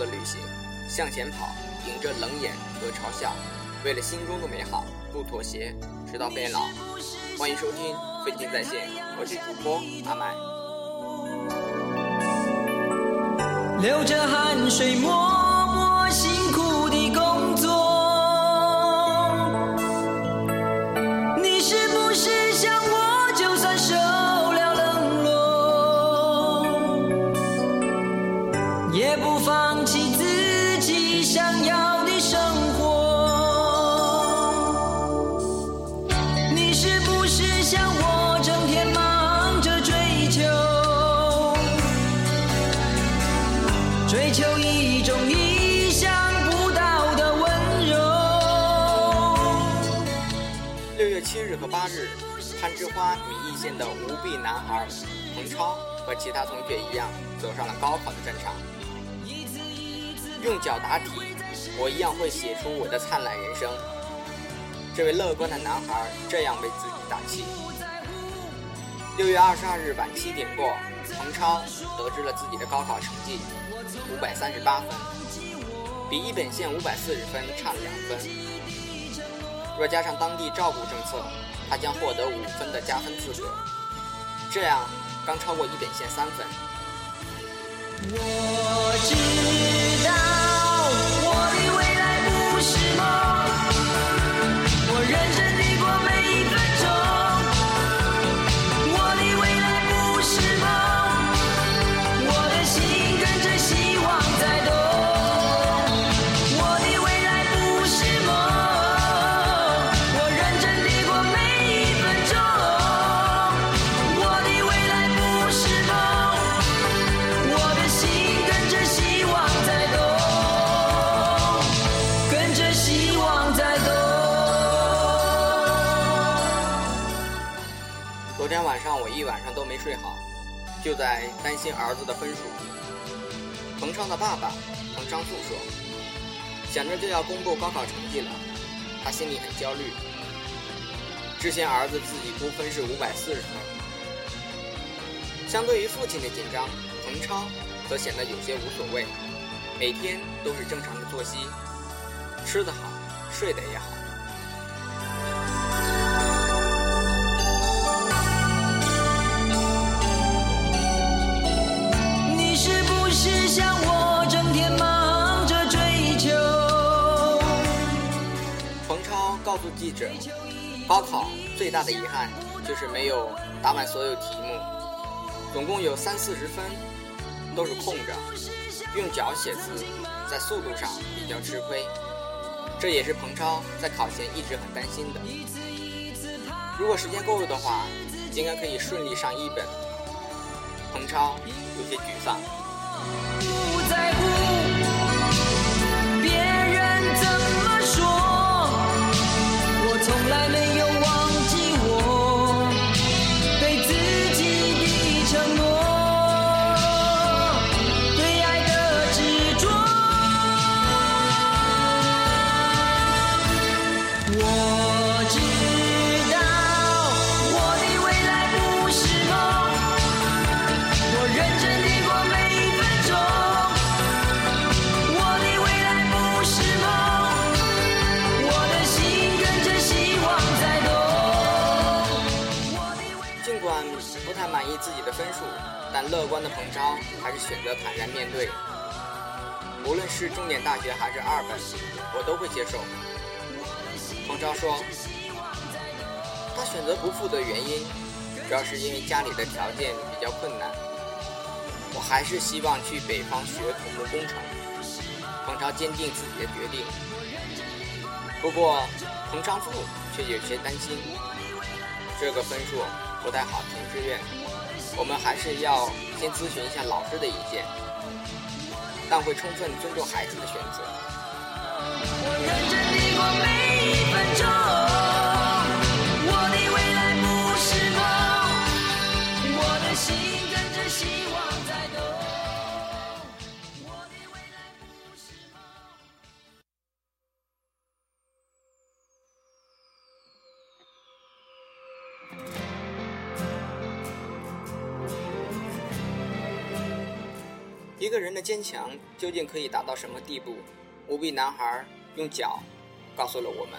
的旅行，向前跑，迎着冷眼和嘲笑，为了心中的美好不妥协，直到变老。欢迎收听《飞行在线》，我是主播阿麦。流着汗水，默默辛你是不是像我，整天忙着追求？追求一种意想不到的温柔。六月七日和八日，攀枝花米易县的无臂男孩彭超和其他同学一样，走上了高考的战场。用脚答题，我一样会写出我的灿烂人生。这位乐观的男孩这样为自己打气。六月二十二日晚七点过，彭超得知了自己的高考成绩，五百三十八分，比一本线五百四十分差了两分。若加上当地照顾政策，他将获得五分的加分资格，这样刚超过一本线三分。我知昨天晚上我一晚上都没睡好，就在担心儿子的分数。彭超的爸爸彭昌富说，想着就要公布高考成绩了，他心里很焦虑。之前儿子自己估分是五百四十分，相对于父亲的紧张，彭超则显得有些无所谓，每天都是正常的作息，吃得好，睡得也好。告诉记者，高考最大的遗憾就是没有答满所有题目，总共有三四十分都是空着，用脚写字，在速度上比较吃亏，这也是彭超在考前一直很担心的。如果时间够了的话，应该可以顺利上一本。彭超有些沮丧。不在乎未来尽管不太满意自己的分数，但乐观的彭超还是选择坦然面对。无论是重点大学还是二本，我都会接受。彭超说，他选择不复的原因，主要是因为家里的条件比较困难。我还是希望去北方学土木工程。彭超坚定自己的决定。不过，彭昌富却有些担心，这个分数不太好填志愿，我们还是要先咨询一下老师的意见，但会充分尊重孩子的选择。我认真过每一分钟，一个人的坚强究竟可以达到什么地步？无臂男孩用脚告诉了我们，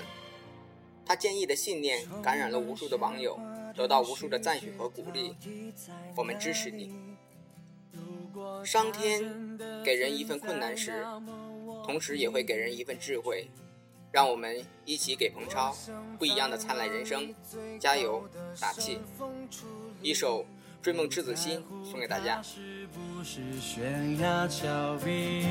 他坚毅的信念感染了无数的网友，得到无数的赞许和鼓励。我们支持你。上天给人一份困难时，同时也会给人一份智慧。让我们一起给彭超不一样的灿烂人生加油打气！一首《追梦赤子心》送给大家。是不是悬崖峭壁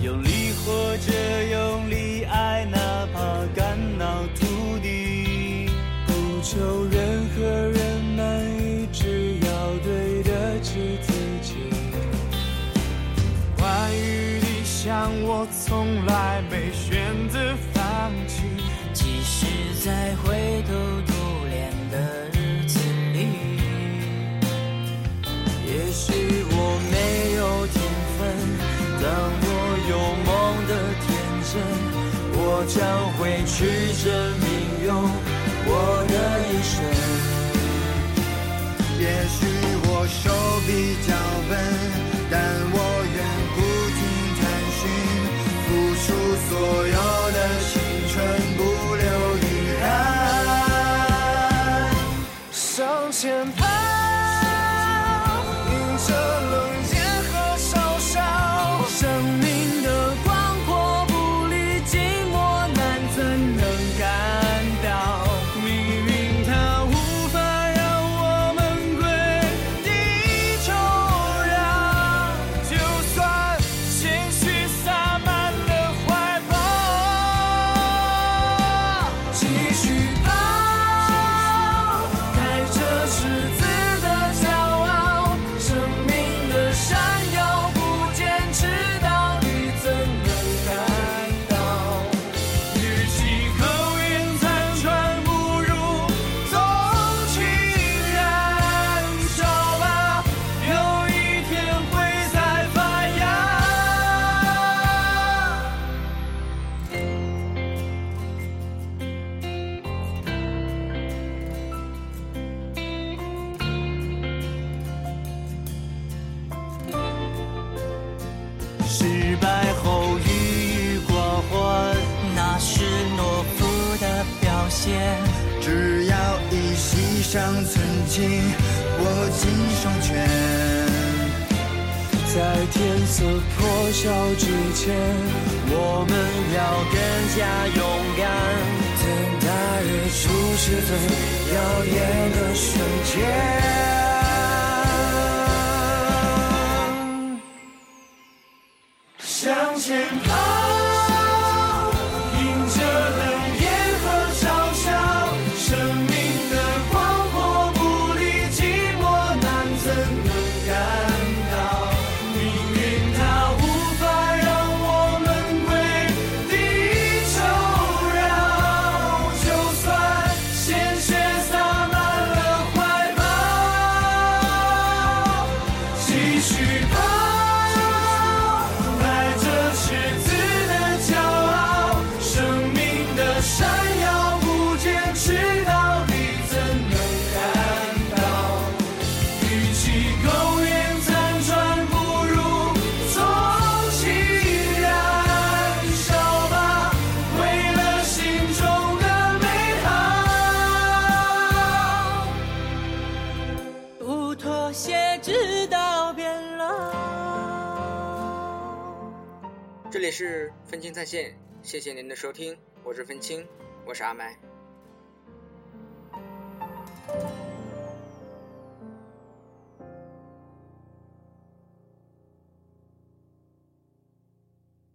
用力活着，用力爱，哪怕肝脑涂地，不求任何人满意，只要对得起自己。关于理想，我从来没选择放弃，即使在灰头我将会去证明用我的一生。也许我手比较笨，但我愿不停探寻，付出所有息尚存，紧握紧双拳，在天色破晓之前，我们要更加勇敢。等待日出是最耀眼的瞬间，向前跑。这里是分青在线，谢谢您的收听，我是分青，我是阿麦。